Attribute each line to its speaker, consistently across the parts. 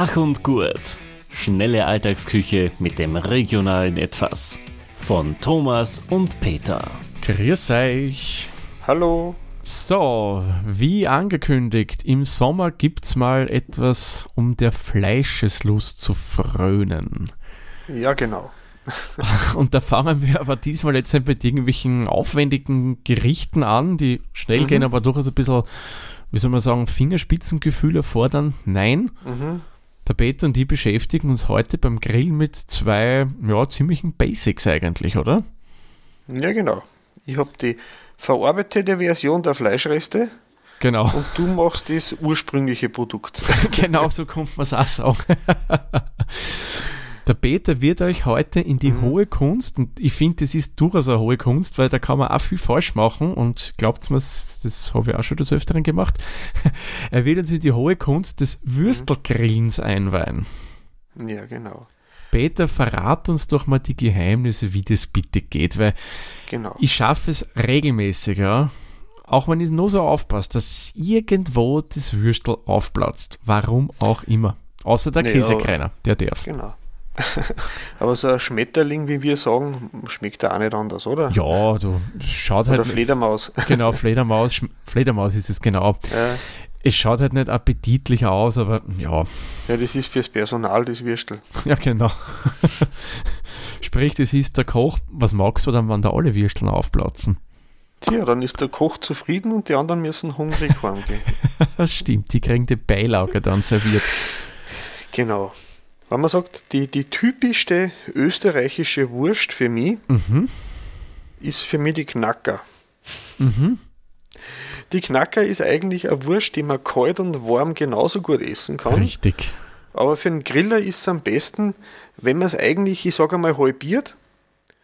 Speaker 1: Flach und gut. Schnelle Alltagsküche mit dem regionalen Etwas. Von Thomas und Peter.
Speaker 2: Grüß euch.
Speaker 3: Hallo.
Speaker 2: So, wie angekündigt, im Sommer gibt's mal etwas, um der Fleischeslust zu frönen.
Speaker 3: Ja, genau.
Speaker 2: Und da fangen wir aber diesmal jetzt mit irgendwelchen aufwendigen Gerichten an, die schnell
Speaker 3: Mhm.
Speaker 2: gehen, aber durchaus ein bisschen, wie soll man sagen, Fingerspitzengefühl erfordern. Nein,
Speaker 3: Mhm.
Speaker 2: Der Peter und die beschäftigen uns heute beim Grillen mit zwei, ja, ziemlichen Basics eigentlich, oder?
Speaker 3: Ja, genau. Ich habe die verarbeitete Version der Fleischreste
Speaker 2: Genau.
Speaker 3: und du machst das ursprüngliche Produkt.
Speaker 2: genau so kommt man es auch. Der Peter wird euch heute in die hohe Kunst, und ich finde, das ist durchaus eine hohe Kunst, weil da kann man auch viel falsch machen und glaubt mir, das habe ich auch schon des Öfteren gemacht. Er wird uns in die hohe Kunst des Würstelgrillens einweihen.
Speaker 3: ja, genau.
Speaker 2: Peter, verrat uns doch mal die Geheimnisse, wie das bitte geht, weil
Speaker 3: Genau.
Speaker 2: ich schaffe es regelmäßig, ja. Auch wenn ich nur so aufpasse, dass irgendwo das Würstel aufplatzt. Warum auch immer. Außer der
Speaker 3: Naja,
Speaker 2: Käsekreiner, der darf.
Speaker 3: Genau. Aber so ein Schmetterling, wie wir sagen, schmeckt ja auch nicht anders, oder?
Speaker 2: Ja, du schaut
Speaker 3: Oder
Speaker 2: halt.
Speaker 3: Fledermaus.
Speaker 2: Genau, Fledermaus, Fledermaus ist es genau.
Speaker 3: ja,
Speaker 2: Es schaut halt nicht appetitlich aus, aber ja,
Speaker 3: ja, das ist fürs Personal, das Würstel.
Speaker 2: ja genau. Sprich, das ist der Koch, was magst du dann, wenn da alle Würsteln aufplatzen?
Speaker 3: Tja, dann ist der Koch zufrieden und die anderen müssen hungrig heimgehen.
Speaker 2: Das stimmt, die kriegen die Beilage dann serviert.
Speaker 3: Genau. Wenn man sagt, die, die typischste österreichische Wurst für mich
Speaker 2: Mhm,
Speaker 3: ist für mich die Knacker.
Speaker 2: mhm.
Speaker 3: Die Knacker ist eigentlich eine Wurst, die man kalt und warm genauso gut essen kann.
Speaker 2: Richtig.
Speaker 3: Aber für einen Griller ist es am besten, wenn man es eigentlich, ich sage einmal, halbiert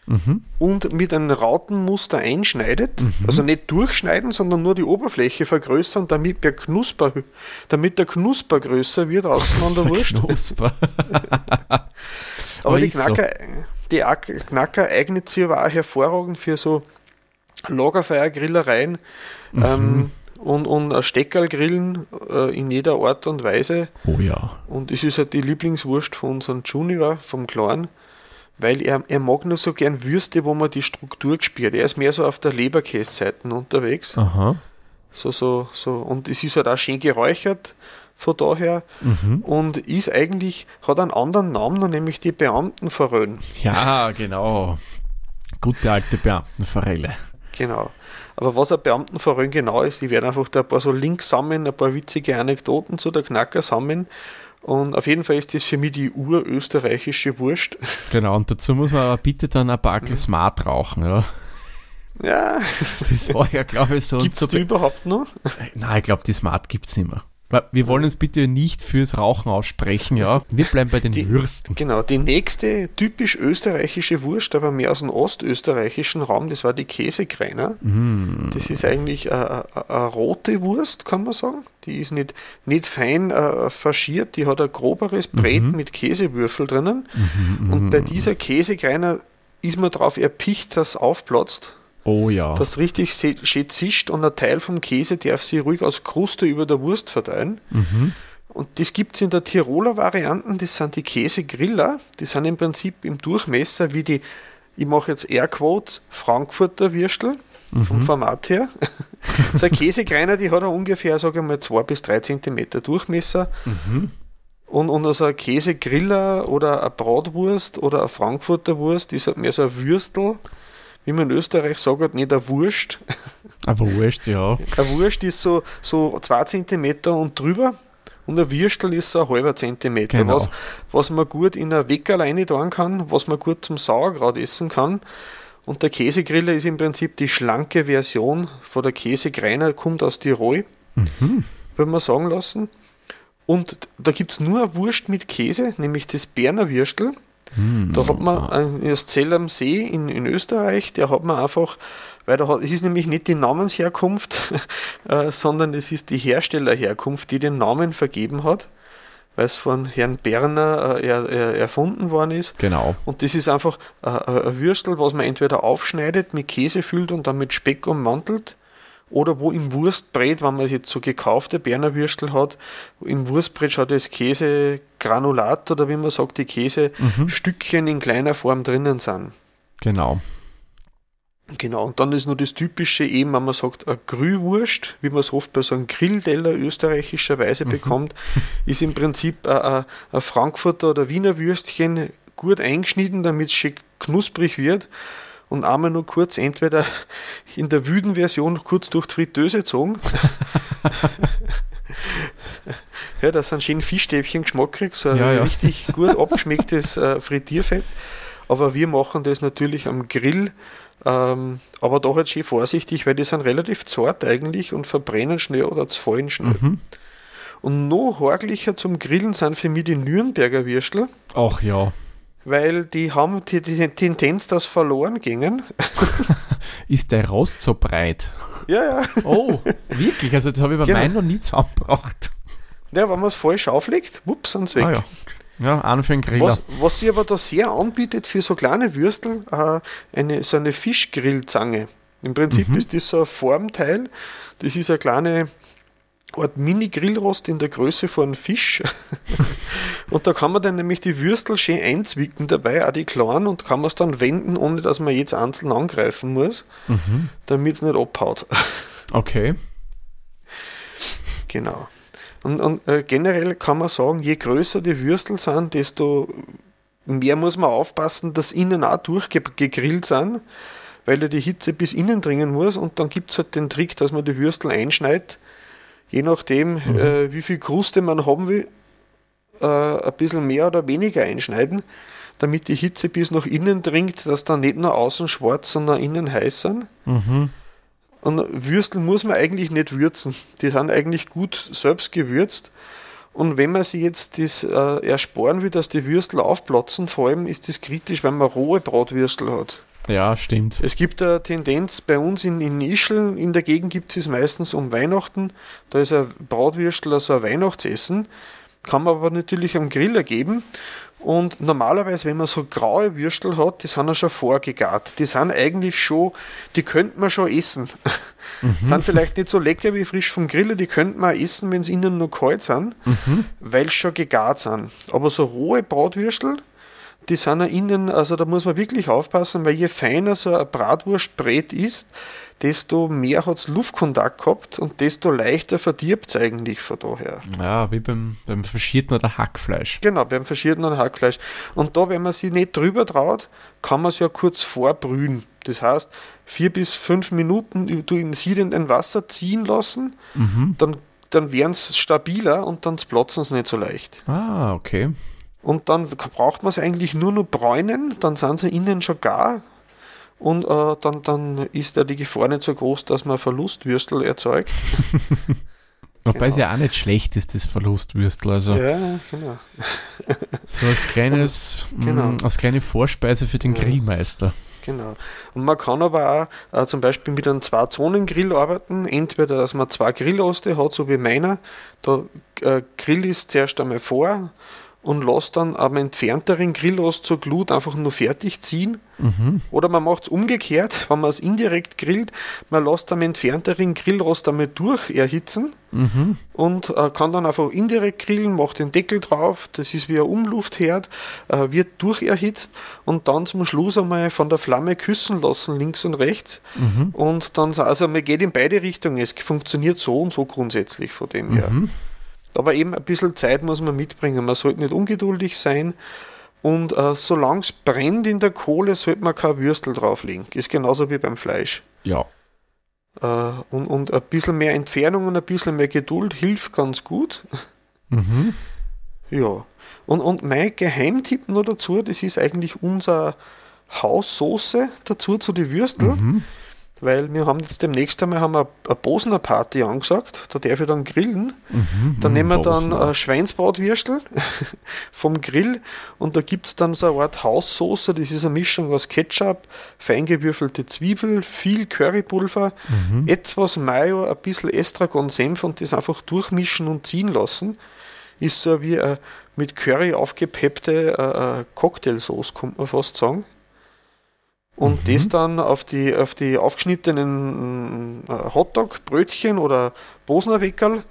Speaker 2: Mhm.
Speaker 3: und mit einem Rautenmuster einschneidet. Also nicht durchschneiden, sondern nur die Oberfläche vergrößern, damit der Knusper, damit der Knusper größer wird außen an der Wurst.
Speaker 2: Knusper.
Speaker 3: Aber
Speaker 2: Aber
Speaker 3: die
Speaker 2: ist so.
Speaker 3: Knacker, die Knacker eignet sich aber auch hervorragend für so Lagerfeuergrillereien
Speaker 2: Mhm.
Speaker 3: ähm, und, und Steckerlgrillen äh, in jeder Art und Weise.
Speaker 2: Oh ja.
Speaker 3: Und es ist halt die Lieblingswurst von unserem Junior, vom Kleinen, weil er, er mag nur so gern Würste, wo man die Struktur gespürt. Er ist mehr so auf der Leberkässeite unterwegs.
Speaker 2: Aha.
Speaker 3: So, so, so. Und es ist halt auch schön geräuchert von daher
Speaker 2: Mhm.
Speaker 3: und ist eigentlich, hat einen anderen Namen, nämlich die Beamtenforellen.
Speaker 2: Ja, genau. Gute alte Beamtenforelle.
Speaker 3: Genau. Aber was ein Beamtenverein genau ist, die werden einfach da ein paar so Links sammeln, ein paar witzige Anekdoten zu der Knacker sammeln. Und auf jeden Fall ist das für mich die urösterreichische Wurst.
Speaker 2: Genau, und dazu muss man aber bitte dann ein Backel Smart rauchen, ja.
Speaker 3: Ja,
Speaker 2: Das war ja, glaube ich, so.
Speaker 3: gibt's
Speaker 2: so
Speaker 3: die überhaupt noch?
Speaker 2: Nein, ich glaube, die Smart gibt es nicht mehr. Wir wollen uns bitte nicht fürs Rauchen aussprechen, ja. Wir bleiben bei den
Speaker 3: Die-
Speaker 2: Würsten.
Speaker 3: Genau, die nächste typisch österreichische Wurst, aber mehr aus dem ostösterreichischen Raum, das war die Käsekreiner.
Speaker 2: Mm.
Speaker 3: Das ist eigentlich eine, eine, eine rote Wurst, kann man sagen. Die ist nicht, nicht fein äh, faschiert, die hat ein groberes Brett mit Käsewürfel drinnen. Und bei dieser Käsekreiner ist man darauf erpicht, dass es aufplatzt,
Speaker 2: Oh ja.
Speaker 3: dass richtig schön zischt und ein Teil vom Käse darf sich ruhig als Kruste über der Wurst verteilen. Und das gibt es in der Tiroler Varianten, das sind die Käsegriller, die sind im Prinzip im Durchmesser wie die, ich mache jetzt Airquotes, Frankfurter Würstel vom Format her. so ein Käsekreiner, die hat ungefähr, sage ich mal, 2 bis 3 Zentimeter Durchmesser. Und, und also ein Käsegriller oder eine Bratwurst oder eine Frankfurter Wurst ist halt mehr so ein Würstel, wie man in Österreich sagt, nicht eine Wurst.
Speaker 2: Aber wurscht, ja.
Speaker 3: Eine Wurst ist so, so 2 cm und drüber und ein Würstel ist so ein halber Zentimeter,
Speaker 2: Genau.
Speaker 3: was, was man gut in eine Weckerleine tun kann, was man gut zum Sauerkraut essen kann. Und der Käsegriller ist im Prinzip die schlanke Version von der Käsekreiner, kommt aus Tirol, würde man sagen lassen. Und da gibt es nur eine Wurst mit Käse, nämlich das Berner Würstel. Da hat man das Zell am See in, in Österreich, der hat man einfach, weil da hat, es ist nämlich nicht die Namensherkunft, äh, sondern es ist die Herstellerherkunft, die den Namen vergeben hat, weil es von Herrn Berner äh, er, er, erfunden worden ist.
Speaker 2: Genau.
Speaker 3: Und das ist einfach äh, ein Würstel, was man entweder aufschneidet, mit Käse füllt und dann mit Speck ummantelt. Oder wo im Wurstbrät, wenn man jetzt so gekaufte Berner Würstel hat, im Wurstbrät schaut das Käsegranulat oder wie man sagt, die Käsestückchen mhm. in kleiner Form drinnen sind.
Speaker 2: Genau.
Speaker 3: Genau, und dann ist nur das Typische eben, wenn man sagt, eine Grühwurst, wie man es oft bei so einem Grillteller österreichischerweise mhm. bekommt, ist im Prinzip ein, ein Frankfurter oder Wiener Würstchen gut eingeschnitten, damit es schön knusprig wird und einmal nur kurz entweder in der wüden Version kurz durch die Fritteuse gezogen. ja, das sind schön Fischstäbchen geschmackig, so ein ja, ja. richtig gut abgeschmecktes äh, Frittierfett. Aber wir machen das natürlich am Grill ähm, aber da halt schön vorsichtig, weil die sind relativ zart eigentlich und verbrennen schnell oder zerfallen schnell. Mhm. Und noch horglicher zum Grillen sind für mich die Nürnberger Würstel.
Speaker 2: Ach ja.
Speaker 3: Weil die haben die, die Tendenz, dass verloren gingen.
Speaker 2: Ist der Rost so breit?
Speaker 3: Ja, ja.
Speaker 2: Oh, wirklich? Also das habe ich bei genau. meinen noch nie zusammengebracht.
Speaker 3: Ja, wenn man es falsch auflegt, wups, sind sie weg. Ah,
Speaker 2: ja. Ja, an für einen Griller.
Speaker 3: Was, was sie aber da sehr anbietet für so kleine Würstel, äh, eine, so eine Fischgrillzange. Im Prinzip mhm. ist das so ein Formteil. Das ist eine kleine Art Mini-Grillrost in der Größe von Fisch. und da kann man dann nämlich die Würstel schön einzwicken dabei, auch die kleinen, und kann man es dann wenden, ohne dass man jetzt einzeln angreifen muss, mhm. damit es nicht abhaut.
Speaker 2: Okay.
Speaker 3: Genau. Und, und äh, generell kann man sagen, je größer die Würstel sind, desto mehr muss man aufpassen, dass innen auch durchgegrillt sind, weil ja die Hitze bis innen dringen muss. Und dann gibt es halt den Trick, dass man die Würstel einschneidet, je nachdem, mhm. äh, wie viel Kruste man haben will, äh, ein bisschen mehr oder weniger einschneiden, damit die Hitze bis nach innen dringt, dass dann nicht nur außen schwarz, sondern innen heiß sind. Mhm. Und Würstel muss man eigentlich nicht würzen. Die sind eigentlich gut selbst gewürzt. Und wenn man sich jetzt das äh, ersparen will, dass die Würstel aufplatzen, vor allem ist das kritisch, wenn man rohe Bratwürstel hat.
Speaker 2: Ja, stimmt.
Speaker 3: Es gibt eine Tendenz bei uns in, in Ischl, in der Gegend gibt es meistens um Weihnachten. Da ist ein Bratwürstel also ein Weihnachtsessen. Kann man aber natürlich am Griller geben. Und normalerweise, wenn man so graue Würstel hat, die sind ja schon vorgegart. Die sind eigentlich schon, die könnte man schon essen. Mhm. sind vielleicht nicht so lecker wie frisch vom Griller, die könnte man essen, wenn sie innen noch kalt sind, mhm. weil sie schon gegart sind. Aber so rohe Bratwürstel, die sind ja innen, also da muss man wirklich aufpassen, weil je feiner so ein Bratwurstbrät ist, desto mehr hat es Luftkontakt gehabt und desto leichter verdirbt es eigentlich von daher.
Speaker 2: Ja, wie beim, beim Verschierten oder Hackfleisch.
Speaker 3: Genau, beim Verschierten oder Hackfleisch. Und da, wenn man sich nicht drüber traut, kann man es ja kurz vorbrühen. Das heißt, vier bis fünf Minuten du in siedenden Wasser ziehen lassen, mhm. dann, dann werden es stabiler und dann platzen es nicht so leicht.
Speaker 2: Ah, okay.
Speaker 3: Und dann braucht man es eigentlich nur noch bräunen, dann sind sie innen schon gar und äh, dann, dann ist ja die Gefahr nicht so groß, dass man Verlustwürstel erzeugt.
Speaker 2: Wobei genau. es ja auch nicht schlecht ist, das Verlustwürstel. Also
Speaker 3: ja, genau.
Speaker 2: so als kleines, genau. mh, mm, als kleine Vorspeise für den ja. Grillmeister.
Speaker 3: Genau. Und man kann aber auch äh, zum Beispiel mit einem Zwei-Zonen-Grill arbeiten. Entweder, dass man zwei Grilloste hat, so wie meiner. Da äh, Grill ist zuerst einmal vor, und lasse dann am entfernteren Grillost zur Glut einfach nur fertig ziehen. Mhm. Oder man macht es umgekehrt, wenn man es indirekt grillt, man lässt am entfernteren Grillrost einmal durch erhitzen mhm. und äh, kann dann einfach indirekt grillen, macht den Deckel drauf, das ist wie ein Umluftherd, äh, wird durcherhitzt und dann zum Schluss einmal von der Flamme küssen lassen, links und rechts. Mhm. Und dann, also man geht in beide Richtungen, es funktioniert so und so grundsätzlich von dem her. Aber eben ein bisschen Zeit muss man mitbringen. Man sollte nicht ungeduldig sein. Und äh, solange es brennt in der Kohle, sollte man kein Würstel drauflegen. Ist genauso wie beim Fleisch.
Speaker 2: Ja.
Speaker 3: Äh, und, und ein bisschen mehr Entfernung und ein bisschen mehr Geduld hilft ganz gut. Mhm. Ja. Und, und mein Geheimtipp nur dazu, das ist eigentlich unser Haussoße dazu zu den Würstel. Mhm weil wir haben jetzt demnächst einmal haben wir eine Bosner Party angesagt, da darf ich dann grillen. Mhm, dann nehmen wir dann äh, Schweinsbratwürstel vom Grill und da gibt es dann so eine Art Haussoße, das ist eine Mischung aus Ketchup, feingewürfelte Zwiebel, viel Currypulver, mhm. etwas Mayo, ein bisschen Estragon-Senf und das einfach durchmischen und ziehen lassen. Ist so wie eine mit Curry aufgepeppte äh, äh Cocktailsauce, könnte man fast sagen. Und mhm. das dann auf die, auf die aufgeschnittenen äh, Hotdog-Brötchen oder Bosner Weckerl,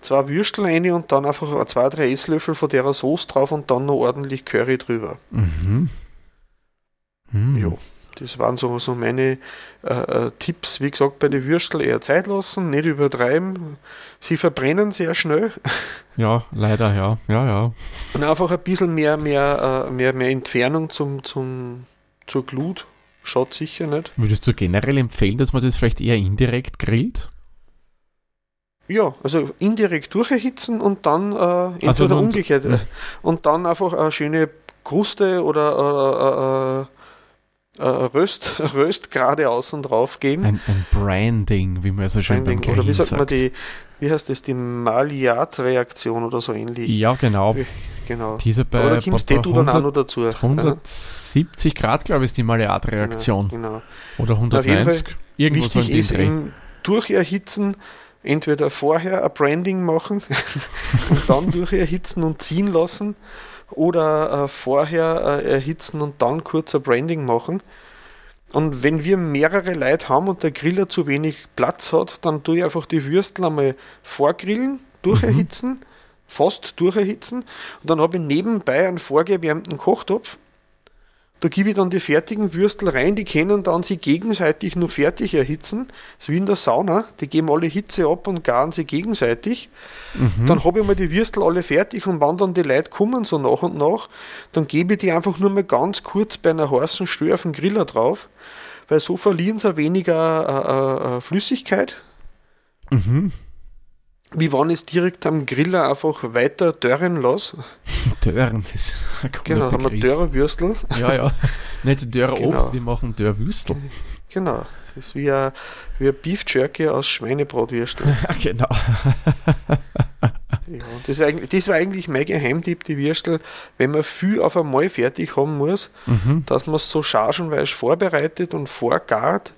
Speaker 3: zwei Würstel rein und dann einfach zwei, drei Esslöffel von der Soße drauf und dann noch ordentlich Curry drüber. Mhm. Mhm. Ja, das waren so, so meine äh, äh, Tipps. Wie gesagt, bei den Würstel eher Zeit lassen, nicht übertreiben. Sie verbrennen sehr schnell.
Speaker 2: Ja, leider, ja. Ja, ja.
Speaker 3: Und einfach ein bisschen mehr, mehr, äh, mehr, mehr Entfernung zum, zum, zur Glut Schaut sicher nicht.
Speaker 2: Würdest du generell empfehlen, dass man das vielleicht eher indirekt grillt?
Speaker 3: Ja, also indirekt durcherhitzen und dann äh, entweder also umgekehrt. Ja. Und dann einfach eine schöne Kruste oder äh, äh, äh, Röst, Röst gerade außen drauf geben.
Speaker 2: Ein, ein Branding, wie man so schön
Speaker 3: Branding, beim Oder wie sagt, sagt man die, wie heißt das, die Maillard-Reaktion oder so ähnlich.
Speaker 2: Ja, genau.
Speaker 3: Genau.
Speaker 2: Diese bei,
Speaker 3: Aber da kommst du dann auch noch dazu.
Speaker 2: 170 ja. Grad, glaube ich, ist die Maillard-Reaktion.
Speaker 3: Genau, genau.
Speaker 2: Oder 190.
Speaker 3: Irgendwo wichtig so ist eben durcherhitzen, entweder vorher ein Branding machen und dann durcherhitzen und ziehen lassen oder äh, vorher äh, erhitzen und dann kurz ein Branding machen. Und wenn wir mehrere Leute haben und der Griller zu wenig Platz hat, dann tue ich einfach die Würstel einmal vorgrillen, durcherhitzen, mhm fast durcherhitzen. Und dann habe ich nebenbei einen vorgewärmten Kochtopf. Da gebe ich dann die fertigen Würstel rein, die können dann sie gegenseitig nur fertig erhitzen. Das ist wie in der Sauna, die geben alle Hitze ab und garen sie gegenseitig. Mhm. Dann habe ich mal die Würstel alle fertig und wann dann die Leute kommen, so nach und nach, dann gebe ich die einfach nur mal ganz kurz bei einer heißen Stör auf den Griller drauf, weil so verlieren sie weniger äh, äh, Flüssigkeit. Mhm. Wie wenn ich es direkt am Griller einfach weiter dörren lasse.
Speaker 2: Dörren, das ist
Speaker 3: ein Genau, haben wir Dörrerwürstel.
Speaker 2: Ja, ja. Nicht Dörrerobst, genau. wir machen Dörrwürstel.
Speaker 3: Genau. Das ist wie ein, wie ein Beef Jerky aus Schweinebratwürstel.
Speaker 2: Ja, genau.
Speaker 3: ja, das, das war eigentlich mein Geheimtipp, die Würstel, wenn man viel auf einmal fertig haben muss, mhm. dass man es so chargenweise vorbereitet und vorgart,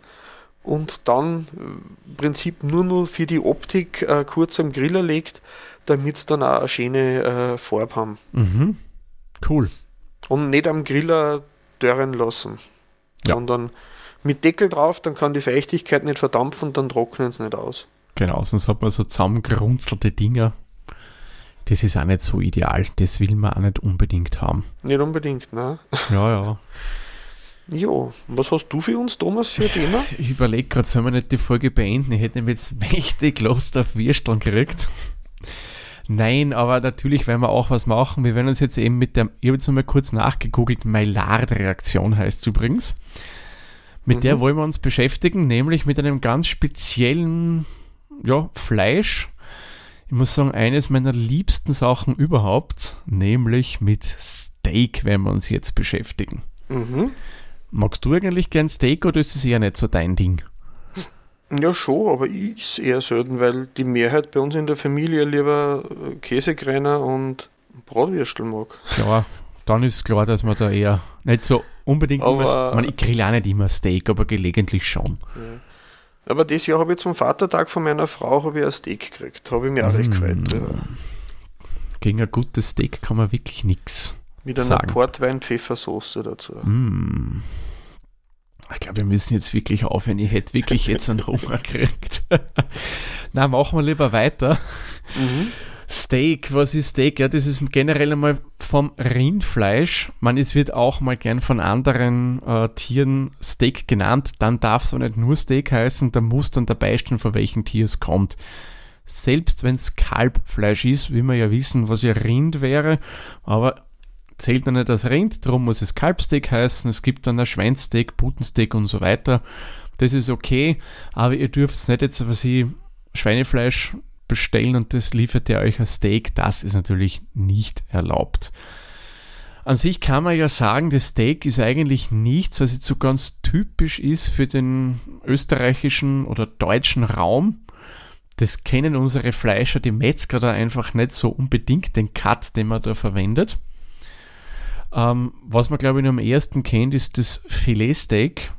Speaker 3: und dann im Prinzip nur noch für die Optik äh, kurz am Griller legt, damit es dann auch eine schöne äh, Farbe haben.
Speaker 2: Mhm. Cool.
Speaker 3: Und nicht am Griller dörren lassen, ja. sondern mit Deckel drauf, dann kann die Feuchtigkeit nicht verdampfen und dann trocknen sie nicht aus.
Speaker 2: Genau, sonst hat man so zusammengerunzelte Dinger. Das ist auch nicht so ideal. Das will man auch nicht unbedingt haben.
Speaker 3: Nicht unbedingt, ne?
Speaker 2: Ja, ja.
Speaker 3: Jo, was hast du für uns, Thomas, für ein Thema?
Speaker 2: Ich überlege gerade, sollen wir nicht die Folge beenden? Ich hätte nämlich jetzt mächtig Lust auf Würsteln gekriegt. Nein, aber natürlich werden wir auch was machen. Wir werden uns jetzt eben mit der, ich habe jetzt mal kurz nachgegoogelt, Maillard-Reaktion heißt es übrigens. Mit mhm. der wollen wir uns beschäftigen, nämlich mit einem ganz speziellen ja, Fleisch. Ich muss sagen, eines meiner liebsten Sachen überhaupt, nämlich mit Steak werden wir uns jetzt beschäftigen. Mhm. Magst du eigentlich gern Steak oder ist es eher nicht so dein Ding?
Speaker 3: Ja, schon, aber ich ist eher selten, weil die Mehrheit bei uns in der Familie lieber äh, Käsegreiner und Bratwürstel mag.
Speaker 2: Ja, dann ist klar, dass man da eher nicht so unbedingt aber, immer, man, ich grill auch nicht immer Steak, aber gelegentlich schon. Ja.
Speaker 3: Aber dieses Jahr habe ich zum Vatertag von meiner Frau ich ein Steak gekriegt. Habe ich mir auch mm. recht gefreut. Ja.
Speaker 2: Gegen ein gutes Steak kann man wirklich nichts.
Speaker 3: Mit einer Portwein-Pfeffersoße dazu.
Speaker 2: Mm. Ich glaube, wir müssen jetzt wirklich aufhören. Ich hätte wirklich jetzt einen Hunger gekriegt. Na, machen wir lieber weiter. Mhm. Steak, was ist Steak? Ja, das ist generell einmal vom Rindfleisch. Man, es wird auch mal gern von anderen äh, Tieren Steak genannt. Dann darf es auch nicht nur Steak heißen, da muss dann dabei stehen, von welchem Tier es kommt. Selbst wenn es Kalbfleisch ist, wie wir ja wissen, was ja Rind wäre, aber zählt dann nicht das Rind, darum muss es Kalbsteak heißen. Es gibt dann ein Schweinsteak, Putensteak und so weiter. Das ist okay, aber ihr dürft nicht jetzt, was ich Schweinefleisch bestellen und das liefert ihr euch als Steak. Das ist natürlich nicht erlaubt. An sich kann man ja sagen, das Steak ist eigentlich nichts, was jetzt so ganz typisch ist für den österreichischen oder deutschen Raum. Das kennen unsere Fleischer, die Metzger da einfach nicht so unbedingt den Cut, den man da verwendet. Ähm, was man, glaube ich, am ersten kennt, ist das Filetsteak,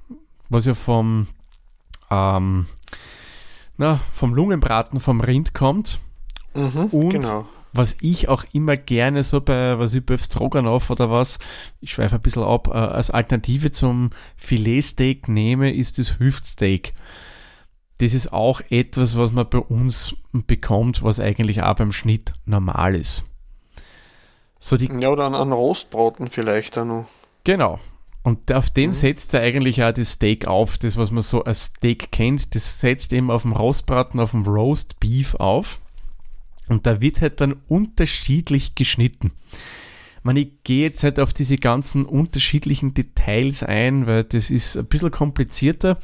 Speaker 2: was ja vom, ähm, na, vom Lungenbraten vom Rind kommt.
Speaker 3: Mhm, und genau.
Speaker 2: was ich auch immer gerne so bei, was ich bei Stroganoff oder was, ich schweife ein bisschen ab, äh, als Alternative zum Filetsteak nehme, ist das Hüftsteak. Das ist auch etwas, was man bei uns bekommt, was eigentlich auch beim Schnitt normal ist.
Speaker 3: So die ja, oder an, an Rostbraten vielleicht auch noch.
Speaker 2: Genau. Und auf dem mhm. setzt er eigentlich auch das Steak auf, das, was man so als Steak kennt. Das setzt eben auf dem Rostbraten, auf dem Roast Beef auf. Und da wird halt dann unterschiedlich geschnitten. Man, ich gehe jetzt halt auf diese ganzen unterschiedlichen Details ein, weil das ist ein bisschen komplizierter.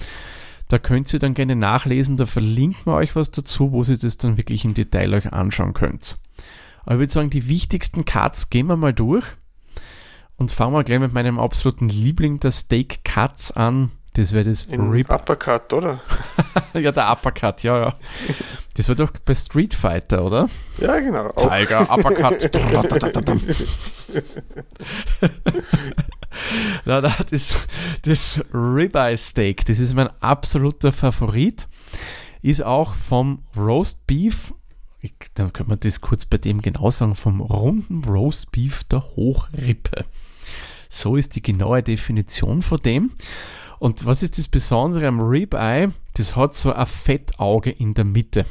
Speaker 2: Da könnt ihr dann gerne nachlesen, da verlinken wir euch was dazu, wo ihr das dann wirklich im Detail euch anschauen könnt. Aber ich würde sagen, die wichtigsten Cuts gehen wir mal durch und fangen wir gleich mit meinem absoluten Liebling der Steak Cuts an. Das wäre das
Speaker 3: In Rip. Uppercut, oder?
Speaker 2: ja, der Uppercut, ja, ja. Das war doch bei Street Fighter, oder?
Speaker 3: Ja, genau.
Speaker 2: Tiger, Uppercut. na, na, das, das Ribeye Steak, das ist mein absoluter Favorit. Ist auch vom Roast Beef, ich, dann könnte man das kurz bei dem genau sagen, vom runden Roast Beef der Hochrippe. So ist die genaue Definition von dem. Und was ist das Besondere am Ribeye? Das hat so ein Fettauge in der Mitte.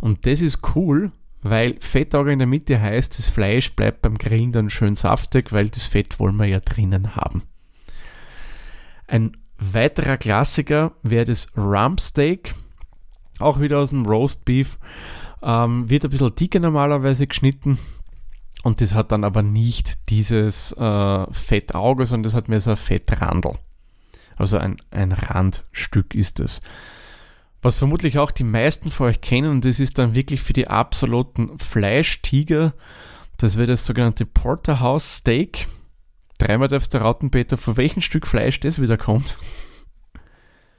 Speaker 2: Und das ist cool, weil Fettauge in der Mitte heißt, das Fleisch bleibt beim Grillen dann schön saftig, weil das Fett wollen wir ja drinnen haben. Ein weiterer Klassiker wäre das Rumpsteak, auch wieder aus dem Roast Beef. Ähm, wird ein bisschen dicker normalerweise geschnitten und das hat dann aber nicht dieses äh, Fettauge, sondern das hat mehr so ein Fettrandel. Also ein, ein Randstück ist es was vermutlich auch die meisten von euch kennen, und das ist dann wirklich für die absoluten Fleischtiger. Das wäre das sogenannte Porterhouse Steak. Dreimal darfst du raten, Peter, von welchem Stück Fleisch das wieder kommt.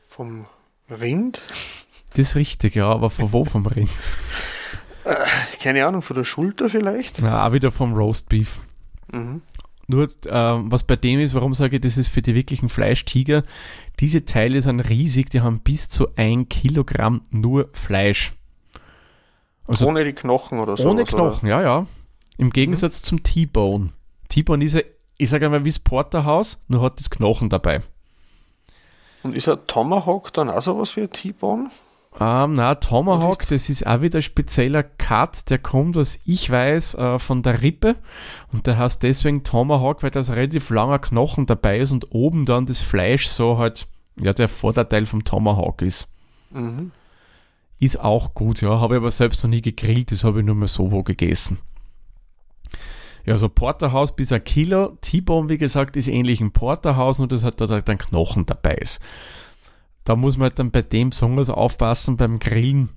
Speaker 3: Vom Rind?
Speaker 2: Das ist richtig, ja, aber von wo vom Rind?
Speaker 3: Keine Ahnung, von der Schulter vielleicht?
Speaker 2: Ja, auch wieder vom Roast Beef. Mhm. Nur äh, was bei dem ist, warum sage ich, das ist für die wirklichen Fleischtiger, diese Teile sind riesig, die haben bis zu ein Kilogramm nur Fleisch.
Speaker 3: Also ohne die Knochen oder so.
Speaker 2: Ohne Knochen, oder? ja, ja. Im mhm. Gegensatz mhm. zum T-Bone. T-Bone ist ja, ich sage einmal, wie das Porterhaus, nur hat das Knochen dabei.
Speaker 3: Und ist ein Tomahawk dann auch sowas wie ein T-Bone?
Speaker 2: Ähm, na, Tomahawk, das ist auch wieder ein spezieller Cut, der kommt, was ich weiß, äh, von der Rippe. Und der heißt deswegen Tomahawk, weil da ein relativ langer Knochen dabei ist und oben dann das Fleisch so halt, ja, der Vorderteil vom Tomahawk ist. Mhm. Ist auch gut, ja. Habe ich aber selbst noch nie gegrillt, das habe ich nur mal so wo gegessen. Ja, so Porterhaus bis ein Kilo. T-Bone, wie gesagt, ist ähnlich ein Porterhaus, nur dass halt da dann Knochen dabei ist da muss man halt dann bei dem besonders aufpassen beim Grillen,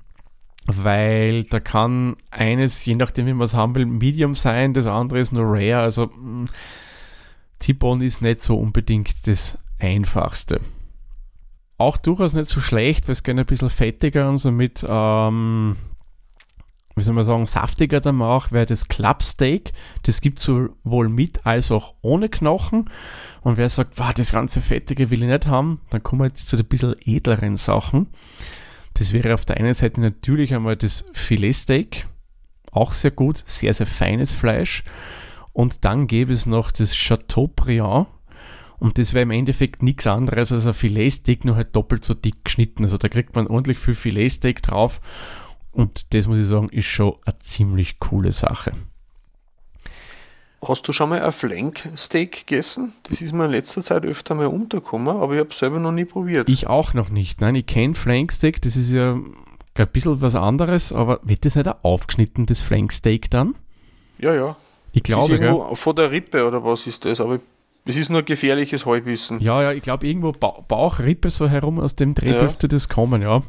Speaker 2: weil da kann eines, je nachdem wie man es haben will, Medium sein, das andere ist nur Rare, also mm, T-Bone ist nicht so unbedingt das Einfachste. Auch durchaus nicht so schlecht, weil es gerne ein bisschen fettiger und somit ähm, wie soll man sagen, saftiger dann auch wäre das Clubsteak. Das gibt es sowohl mit als auch ohne Knochen. Und wer sagt, wow, das ganze Fettige will ich nicht haben, dann kommen wir jetzt zu den bisschen edleren Sachen. Das wäre auf der einen Seite natürlich einmal das Filetsteak. Auch sehr gut, sehr, sehr feines Fleisch. Und dann gäbe es noch das Chateaubriand. Und das wäre im Endeffekt nichts anderes als ein Filetsteak, nur halt doppelt so dick geschnitten. Also da kriegt man ordentlich viel Filetsteak drauf und das muss ich sagen, ist schon eine ziemlich coole Sache.
Speaker 3: Hast du schon mal ein Flanksteak gegessen? Das ist mir in letzter Zeit öfter mal untergekommen, aber ich habe es selber noch nie probiert.
Speaker 2: Ich auch noch nicht. Nein, ich kenne Flanksteak, das ist ja ein bisschen was anderes, aber wird das nicht ein aufgeschnittenes Flanksteak dann?
Speaker 3: Ja, ja.
Speaker 2: Ich glaube,
Speaker 3: irgendwo vor der Rippe oder was ist das? Aber es ist nur gefährliches Halbwissen.
Speaker 2: Ja, ja, ich glaube irgendwo ba Bauchrippe so herum, aus dem Dreh ja. dürfte das kommen, ja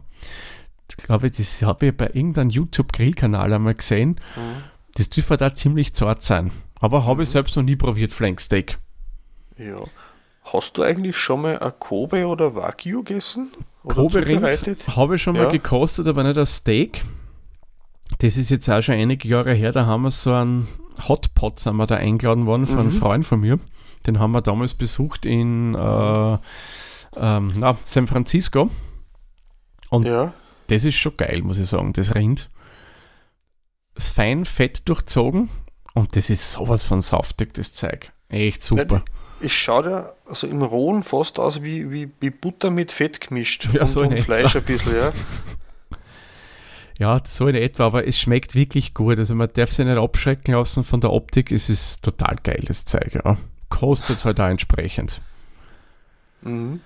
Speaker 2: glaube, das habe ich bei irgendeinem YouTube-Grillkanal einmal gesehen. Mhm. Das dürfte da ziemlich zart sein. Aber habe ich selbst noch nie probiert, Flanksteak.
Speaker 3: Ja. Hast du eigentlich schon mal ein Kobe oder Wagyu gegessen?
Speaker 2: Oder Kobe Rind habe ich schon ja. mal gekostet, aber nicht das Steak. Das ist jetzt auch schon einige Jahre her, da haben wir so einen Hotpot sind wir da eingeladen worden von mhm. einem Freund von mir. Den haben wir damals besucht in äh, ähm, na, San Francisco. Und ja das ist schon geil, muss ich sagen, das Rind. ganz fein fett durchzogen und das ist sowas von saftig, das Zeug. Echt super.
Speaker 3: Es schaut ja also im Rohen fast aus wie, wie, wie Butter mit Fett gemischt
Speaker 2: Ja,
Speaker 3: und,
Speaker 2: so in
Speaker 3: und
Speaker 2: etwa.
Speaker 3: Fleisch ein bisschen, ja.
Speaker 2: Ja, so in etwa, aber es schmeckt wirklich gut. Also man darf sich nicht abschrecken lassen von der Optik. Es ist total geil, das Zeug, ja. Kostet halt auch entsprechend.
Speaker 3: Mhm.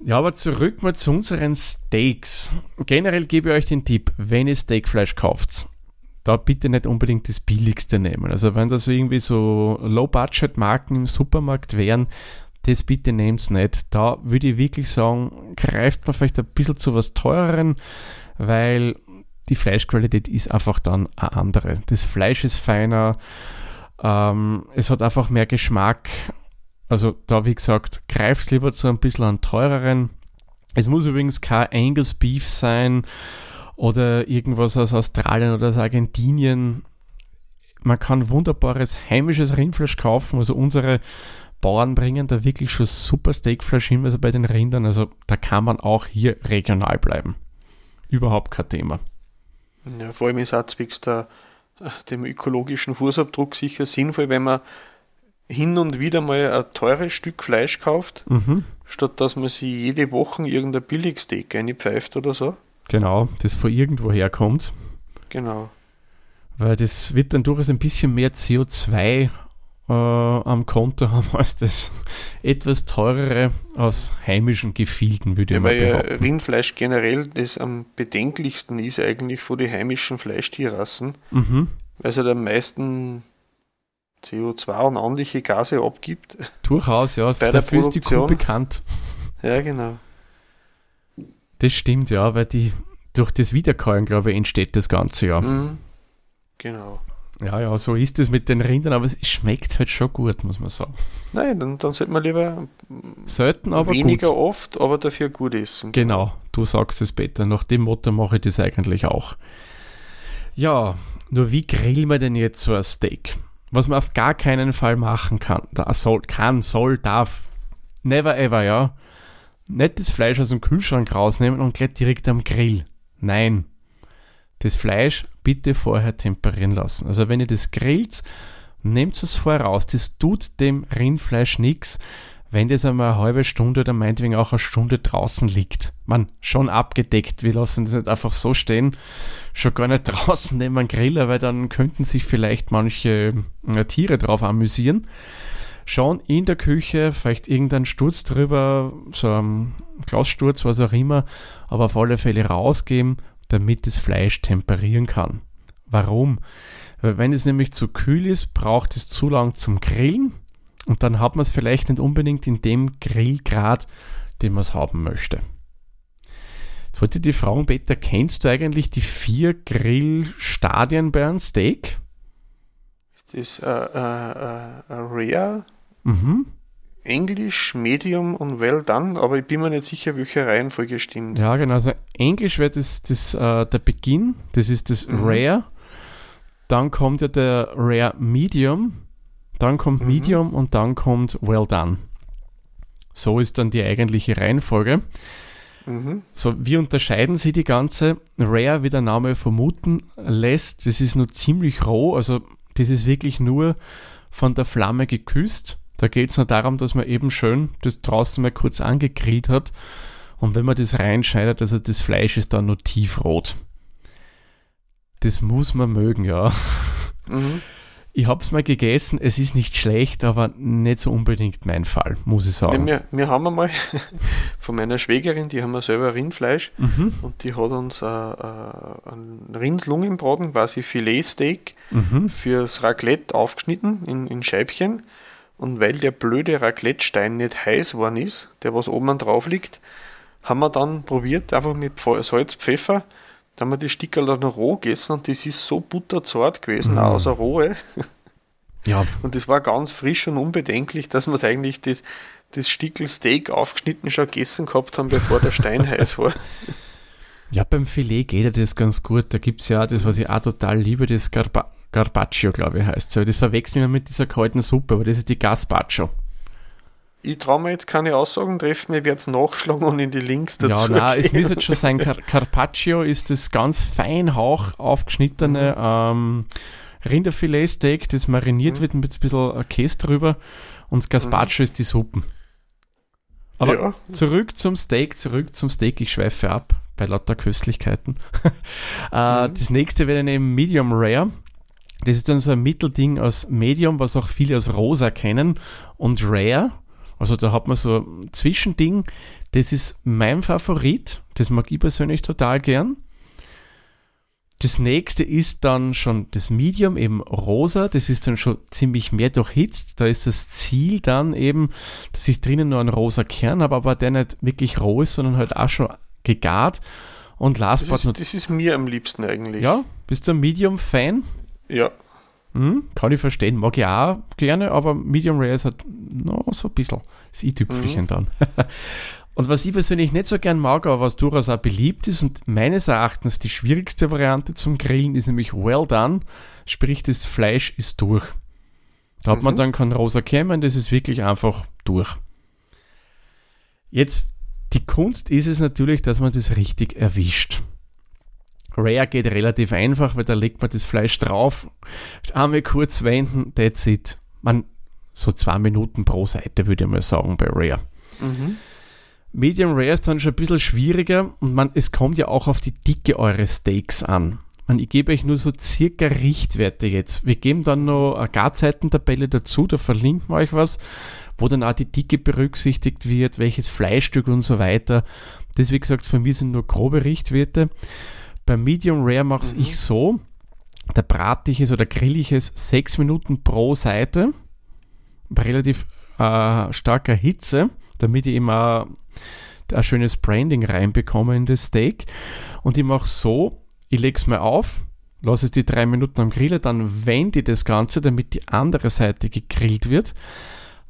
Speaker 2: Ja, aber zurück mal zu unseren Steaks. Generell gebe ich euch den Tipp, wenn ihr Steakfleisch kauft, da bitte nicht unbedingt das billigste nehmen. Also wenn das irgendwie so Low-Budget-Marken im Supermarkt wären, das bitte nehmt's nicht. Da würde ich wirklich sagen, greift man vielleicht ein bisschen zu was teureren, weil die Fleischqualität ist einfach dann eine andere. Das Fleisch ist feiner, ähm, es hat einfach mehr Geschmack. Also da, wie gesagt, greift lieber zu ein bisschen an teureren. Es muss übrigens kein Angus Beef sein oder irgendwas aus Australien oder aus Argentinien. Man kann wunderbares heimisches Rindfleisch kaufen. Also unsere Bauern bringen da wirklich schon super Steakfleisch hin, also bei den Rindern. Also da kann man auch hier regional bleiben. Überhaupt kein Thema.
Speaker 3: Ja, vor allem ist auch zwecks der, dem ökologischen Fußabdruck sicher sinnvoll, wenn man hin und wieder mal ein teures Stück Fleisch kauft,
Speaker 2: Mhm.
Speaker 3: statt dass man sich jede Woche irgendein Billigsteak einpfeift oder so.
Speaker 2: Genau, das von irgendwo herkommt.
Speaker 3: Genau.
Speaker 2: Weil das wird dann durchaus ein bisschen mehr CO2 äh, am Konto haben als das etwas teurere aus heimischen Gefilden, würde ich
Speaker 3: Ja,
Speaker 2: mal
Speaker 3: weil ja
Speaker 2: behaupten.
Speaker 3: Rindfleisch generell das am bedenklichsten ist eigentlich von den heimischen Fleischtierrassen,
Speaker 2: Mhm.
Speaker 3: weil es halt am meisten CO2 und ähnliche Gase abgibt.
Speaker 2: Durchaus, ja.
Speaker 3: Bei der
Speaker 2: Dafür ist die Kuh bekannt.
Speaker 3: Ja, genau.
Speaker 2: Das stimmt, ja, weil die durch das Wiederkäuen, glaube ich, entsteht das Ganze, ja.
Speaker 3: Mhm. Genau.
Speaker 2: Ja, ja, so ist es mit den Rindern, aber es schmeckt halt schon gut, muss man sagen.
Speaker 3: Nein, dann, dann sollte man lieber
Speaker 2: Selten, aber
Speaker 3: weniger
Speaker 2: gut.
Speaker 3: oft, aber dafür gut essen.
Speaker 2: Genau, du sagst es, Peter. Nach dem Motto mache ich das eigentlich auch. Ja, nur wie grillen wir denn jetzt so ein Steak? Was man auf gar keinen Fall machen kann, da soll, kann, soll, darf, never ever, ja. Nicht das Fleisch aus dem Kühlschrank rausnehmen und gleich direkt am Grill. Nein. Das Fleisch bitte vorher temperieren lassen. Also wenn ihr das grillt, nehmt es vorher raus. Das tut dem Rindfleisch nichts, wenn das einmal eine halbe Stunde oder meinetwegen auch eine Stunde draußen liegt. Man, schon abgedeckt. Wir lassen das nicht einfach so stehen. Schon gar nicht draußen neben einem Griller, weil dann könnten sich vielleicht manche äh, Tiere drauf amüsieren. Schon in der Küche, vielleicht irgendein Sturz drüber, so ein Glassturz, was auch immer, aber auf alle Fälle rausgeben, damit das Fleisch temperieren kann. Warum? Weil wenn es nämlich zu kühl ist, braucht es zu lang zum Grillen und dann hat man es vielleicht nicht unbedingt in dem Grillgrad, den man es haben möchte. Jetzt wollte ich die fragen, Peter, kennst du eigentlich die vier Grillstadien bei einem Steak?
Speaker 3: Das ist äh, äh, äh, Rare,
Speaker 2: Mhm.
Speaker 3: Englisch, Medium und Well Done, aber ich bin mir nicht sicher, welche Reihenfolge stimmt.
Speaker 2: Ja, genau. Also Englisch wäre das, das äh, der Beginn, das ist das
Speaker 3: Mhm.
Speaker 2: Rare. Dann kommt ja der Rare Medium, dann kommt
Speaker 3: Mhm.
Speaker 2: Medium und dann kommt Well Done. So ist dann die eigentliche Reihenfolge.
Speaker 3: Mhm.
Speaker 2: So, wie unterscheiden sie die ganze? Rare, wie der Name vermuten lässt, das ist nur ziemlich roh, also das ist wirklich nur von der Flamme geküsst. Da geht es nur darum, dass man eben schön das draußen mal kurz angegrillt hat. Und wenn man das reinschneidet, also das Fleisch ist dann nur tiefrot. Das muss man mögen, ja.
Speaker 3: Mhm.
Speaker 2: Ich habe es mal gegessen, es ist nicht schlecht, aber nicht so unbedingt mein Fall, muss ich sagen.
Speaker 3: wir, wir haben einmal von meiner Schwägerin, die haben wir selber Rindfleisch
Speaker 2: Mhm,
Speaker 3: und die hat uns äh, äh, ein Rindslungenbraten, quasi Filetsteak,
Speaker 2: mhm.
Speaker 3: fürs Raclette aufgeschnitten in, in Scheibchen. Und weil der blöde Raclette-Stein nicht heiß geworden ist, der was oben drauf liegt, haben wir dann probiert, einfach mit Salz, Pfeffer, da haben wir die Stickerl dann noch roh gegessen und das ist so butterzart gewesen, auch außer rohe.
Speaker 2: Ja,
Speaker 3: Und das war ganz frisch und unbedenklich, dass wir es eigentlich das, das Stickel Steak aufgeschnitten schon gegessen gehabt haben, bevor der Stein heiß war.
Speaker 2: Ja, beim Filet geht ja das ganz gut. Da gibt es ja auch das, was ich auch total liebe, das Garba Garbaccio, glaube ich, heißt es. Das verwechseln wir mit dieser kalten Suppe, aber das ist die Gazpacho.
Speaker 3: Ich traue mir jetzt keine Aussagen treffen, ich werde es nachschlagen und in die Links dazu.
Speaker 2: Ja, nein, es muss jetzt schon sein, Car Carpaccio ist das ganz fein hauch aufgeschnittene mhm. ähm, Rinderfilet-Steak, das mariniert mhm. wird mit ein bisschen Käse drüber und Gazpacho mhm. ist die Suppen. Aber ja. zurück zum Steak, zurück zum Steak, ich schweife ab bei lauter Köstlichkeiten. äh, mhm. Das nächste wäre eben Medium Rare. Das ist dann so ein Mittelding aus Medium, was auch viele als rosa kennen, und Rare. Also da hat man so ein Zwischending. Das ist mein Favorit. Das mag ich persönlich total gern. Das nächste ist dann schon das Medium, eben rosa. Das ist dann schon ziemlich mehr durchhitzt. Da ist das Ziel dann eben, dass ich drinnen nur einen rosa Kern habe, aber der nicht wirklich roh ist, sondern halt auch schon gegart. Und last
Speaker 3: das ist, das ist mir am liebsten eigentlich.
Speaker 2: Ja, bist du ein Medium-Fan?
Speaker 3: Ja.
Speaker 2: Hm, kann ich verstehen, mag ich auch gerne, aber Medium Rare ist halt no, so ein bisschen das i-Tüpfelchen mhm. dann. und was ich persönlich nicht so gern mag, aber was durchaus auch beliebt ist und meines Erachtens die schwierigste Variante zum Grillen ist nämlich well done, sprich das Fleisch ist durch. Da hat mhm. man dann kein rosa Kämmen, das ist wirklich einfach durch. Jetzt, die Kunst ist es natürlich, dass man das richtig erwischt. Rare geht relativ einfach, weil da legt man das Fleisch drauf, einmal kurz wenden, that's it. Man, so zwei Minuten pro Seite würde ich mal sagen bei Rare. Mhm. Medium Rare ist dann schon ein bisschen schwieriger und man, es kommt ja auch auf die Dicke eures Steaks an. Man, ich gebe euch nur so circa Richtwerte jetzt. Wir geben dann noch eine Garzeitentabelle dazu, da verlinken wir euch was, wo dann auch die Dicke berücksichtigt wird, welches Fleischstück und so weiter. Das, wie gesagt, für mich sind nur grobe Richtwerte. Bei Medium Rare mache mhm. ich so, da brate ich es oder grill ich es sechs Minuten pro Seite bei relativ äh, starker Hitze, damit ich immer ein schönes Branding reinbekomme in das Steak. Und ich mache so, ich lege es mal auf, lasse es die drei Minuten am Griller, dann wende ich das Ganze, damit die andere Seite gegrillt wird.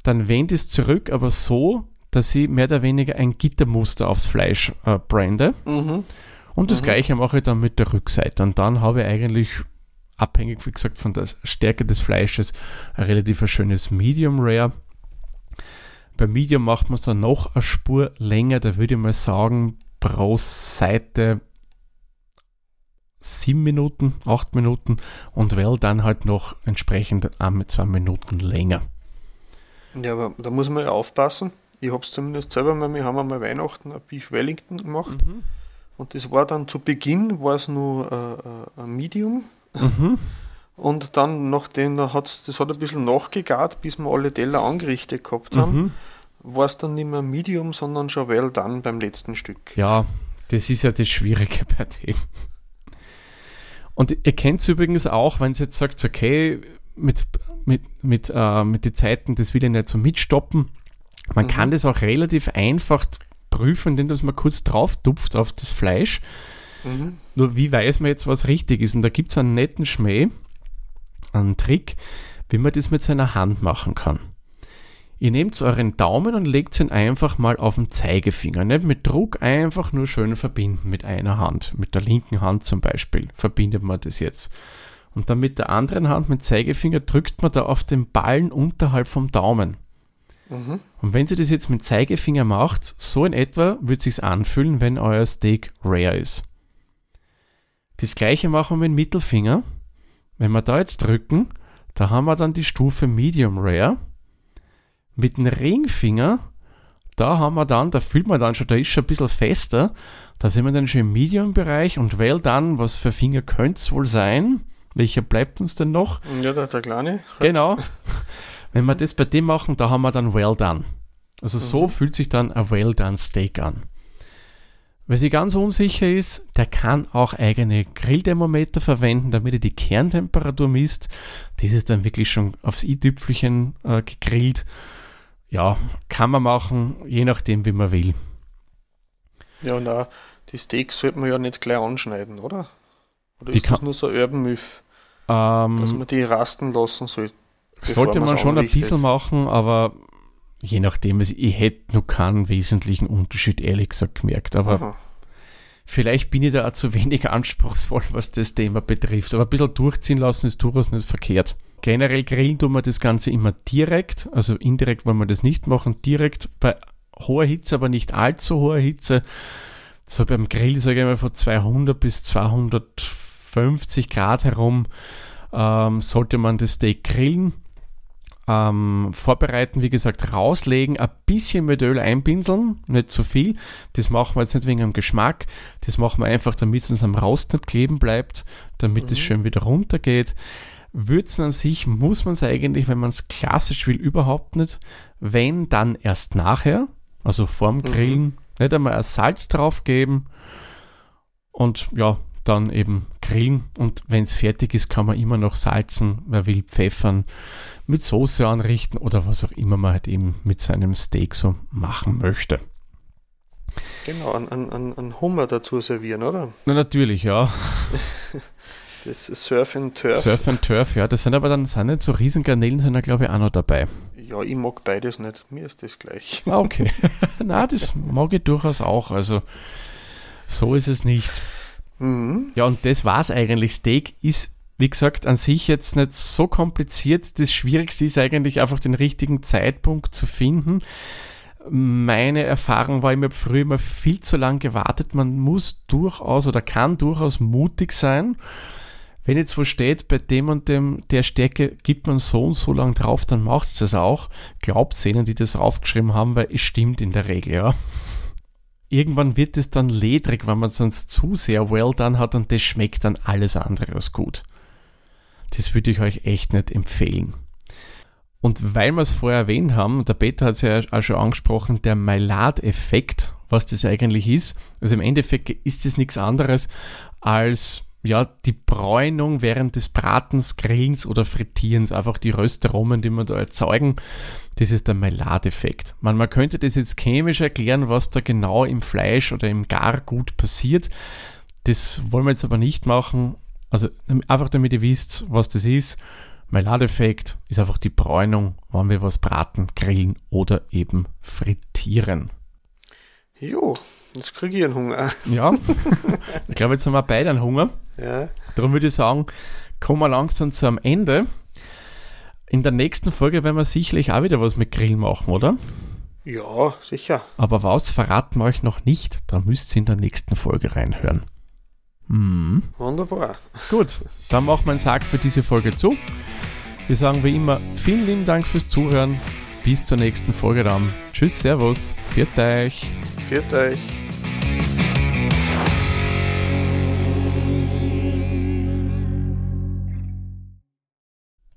Speaker 2: Dann wende ich es zurück, aber so, dass ich mehr oder weniger ein Gittermuster aufs Fleisch äh, brande. Mhm. Und das mhm. gleiche mache ich dann mit der Rückseite. Und dann habe ich eigentlich, abhängig, wie gesagt, von der Stärke des Fleisches, ein relativ schönes Medium Rare. Bei Medium macht man es dann noch eine Spur länger, da würde ich mal sagen, pro Seite sieben Minuten, acht Minuten und Well dann halt noch entsprechend einmal zwei Minuten länger.
Speaker 3: Ja, aber da muss man ja aufpassen. Ich habe es zumindest selber mal, wir haben einmal Weihnachten ein Beef Wellington gemacht. Mhm. Und das war dann zu Beginn, war es nur äh, äh, ein Medium. Mhm. Und dann, nachdem hat's, das hat ein bisschen nachgegart, bis wir alle Teller angerichtet gehabt haben, mhm. war es dann nicht mehr Medium, sondern schon well dann beim letzten Stück.
Speaker 2: Ja, das ist ja das Schwierige bei dem. Und ihr kennt es übrigens auch, wenn ihr jetzt sagt, okay, mit, mit, mit, äh, mit den Zeiten, das will ich nicht so mitstoppen. Man mhm. kann das auch relativ einfach prüfen, indem dass man kurz drauf tupft auf das Fleisch. Mhm. Nur wie weiß man jetzt, was richtig ist? Und da gibt es einen netten Schmäh, einen Trick, wie man das mit seiner Hand machen kann. Ihr nehmt euren Daumen und legt ihn einfach mal auf den Zeigefinger. Nicht mit Druck, einfach nur schön verbinden mit einer Hand. Mit der linken Hand zum Beispiel verbindet man das jetzt. Und dann mit der anderen Hand, mit Zeigefinger, drückt man da auf den Ballen unterhalb vom Daumen. Mhm. Und wenn sie das jetzt mit Zeigefinger macht, so in etwa wird es sich anfühlen, wenn euer Steak rare ist. Das gleiche machen wir mit Mittelfinger. Wenn wir da jetzt drücken, da haben wir dann die Stufe Medium Rare. Mit dem Ringfinger, da haben wir dann, da fühlt man dann schon, da ist schon ein bisschen fester. Da sind wir dann schon im Medium-Bereich und well dann, was für Finger könnte es wohl sein? Welcher bleibt uns denn noch?
Speaker 3: Ja, der, der kleine.
Speaker 2: Genau. Wenn wir das bei dem machen, da haben wir dann well done. Also so mhm. fühlt sich dann ein well done Steak an. Wer sich ganz unsicher ist, der kann auch eigene Grillthermometer verwenden, damit er die Kerntemperatur misst. Das ist dann wirklich schon aufs i-Tüpfelchen äh, gegrillt. Ja, kann man machen, je nachdem, wie man will.
Speaker 3: Ja, und auch die Steaks sollte man ja nicht gleich anschneiden, oder? Oder die ist das nur so Urban Myth, ähm, dass man die rasten lassen sollte?
Speaker 2: Sollte man schon ein bisschen machen, aber je nachdem, also ich hätte noch keinen wesentlichen Unterschied, ehrlich gesagt, gemerkt. Aber Aha. vielleicht bin ich da auch zu wenig anspruchsvoll, was das Thema betrifft. Aber ein bisschen durchziehen lassen ist durchaus nicht verkehrt. Generell grillen tun wir das Ganze immer direkt, also indirekt wollen wir das nicht machen, direkt bei hoher Hitze, aber nicht allzu hoher Hitze. So beim Grill, sage ich mal, von 200 bis 250 Grad herum ähm, sollte man das Steak grillen. Ähm, vorbereiten, wie gesagt, rauslegen, ein bisschen mit Öl einpinseln, nicht zu viel. Das machen wir jetzt nicht wegen dem Geschmack, das machen wir einfach, damit es am Rost nicht kleben bleibt, damit es mhm. schön wieder runtergeht. Würzen an sich muss man es eigentlich, wenn man es klassisch will, überhaupt nicht. Wenn, dann erst nachher, also vorm mhm. Grillen, mhm. nicht einmal ein Salz drauf geben und ja, dann eben grillen. Und wenn es fertig ist, kann man immer noch salzen, wer will pfeffern, mit Soße anrichten oder was auch immer man halt eben mit seinem Steak so machen möchte.
Speaker 3: Genau, an, an, an Hummer dazu servieren, oder?
Speaker 2: Na, natürlich, ja.
Speaker 3: Das Surf and Turf.
Speaker 2: Surf and Turf, ja. Das sind aber dann sind nicht so Riesengarnelen, sind da glaube ich auch noch dabei.
Speaker 3: Ja, ich mag beides nicht. Mir ist das gleich.
Speaker 2: Ah, okay. Na, das mag ich durchaus auch. Also so ist es nicht. Mhm. Ja, und das war es eigentlich. Steak ist, wie gesagt, an sich jetzt nicht so kompliziert. Das Schwierigste ist eigentlich einfach den richtigen Zeitpunkt zu finden. Meine Erfahrung war, ich habe früher immer viel zu lange gewartet. Man muss durchaus oder kann durchaus mutig sein wenn jetzt wo steht, bei dem und dem der Stärke gibt man so und so lang drauf, dann macht es das auch. Glaubt denen, die das aufgeschrieben haben, weil es stimmt in der Regel, ja. Irgendwann wird es dann ledrig, wenn man es sonst zu sehr well done hat und das schmeckt dann alles andere als gut. Das würde ich euch echt nicht empfehlen. Und weil wir es vorher erwähnt haben, der Peter hat es ja auch schon angesprochen, der Maillard-Effekt, was das eigentlich ist. Also im Endeffekt ist es nichts anderes als ja, die Bräunung während des Bratens, Grillens oder Frittierens, einfach die Röstaromen, die wir da erzeugen, das ist der Maillard-Effekt. Man, man könnte das jetzt chemisch erklären, was da genau im Fleisch oder im Gargut passiert. Das wollen wir jetzt aber nicht machen. Also einfach damit ihr wisst, was das ist. Maillard-Effekt ist einfach die Bräunung, wann wir was braten, grillen oder eben frittieren.
Speaker 3: Jo, jetzt kriege ich einen Hunger.
Speaker 2: Ja, ich glaube, jetzt haben wir beide einen Hunger.
Speaker 3: Ja.
Speaker 2: Darum würde ich sagen, kommen wir langsam zu am Ende. In der nächsten Folge werden wir sicherlich auch wieder was mit Grill machen, oder?
Speaker 3: Ja, sicher.
Speaker 2: Aber was verraten wir euch noch nicht, da müsst ihr in der nächsten Folge reinhören.
Speaker 3: Hm. Wunderbar.
Speaker 2: Gut, dann machen wir einen Sarg für diese Folge zu. Wir sagen wie immer vielen lieben Dank fürs Zuhören. Bis zur nächsten Folge dann. Tschüss, Servus, viert euch.
Speaker 3: Viert euch.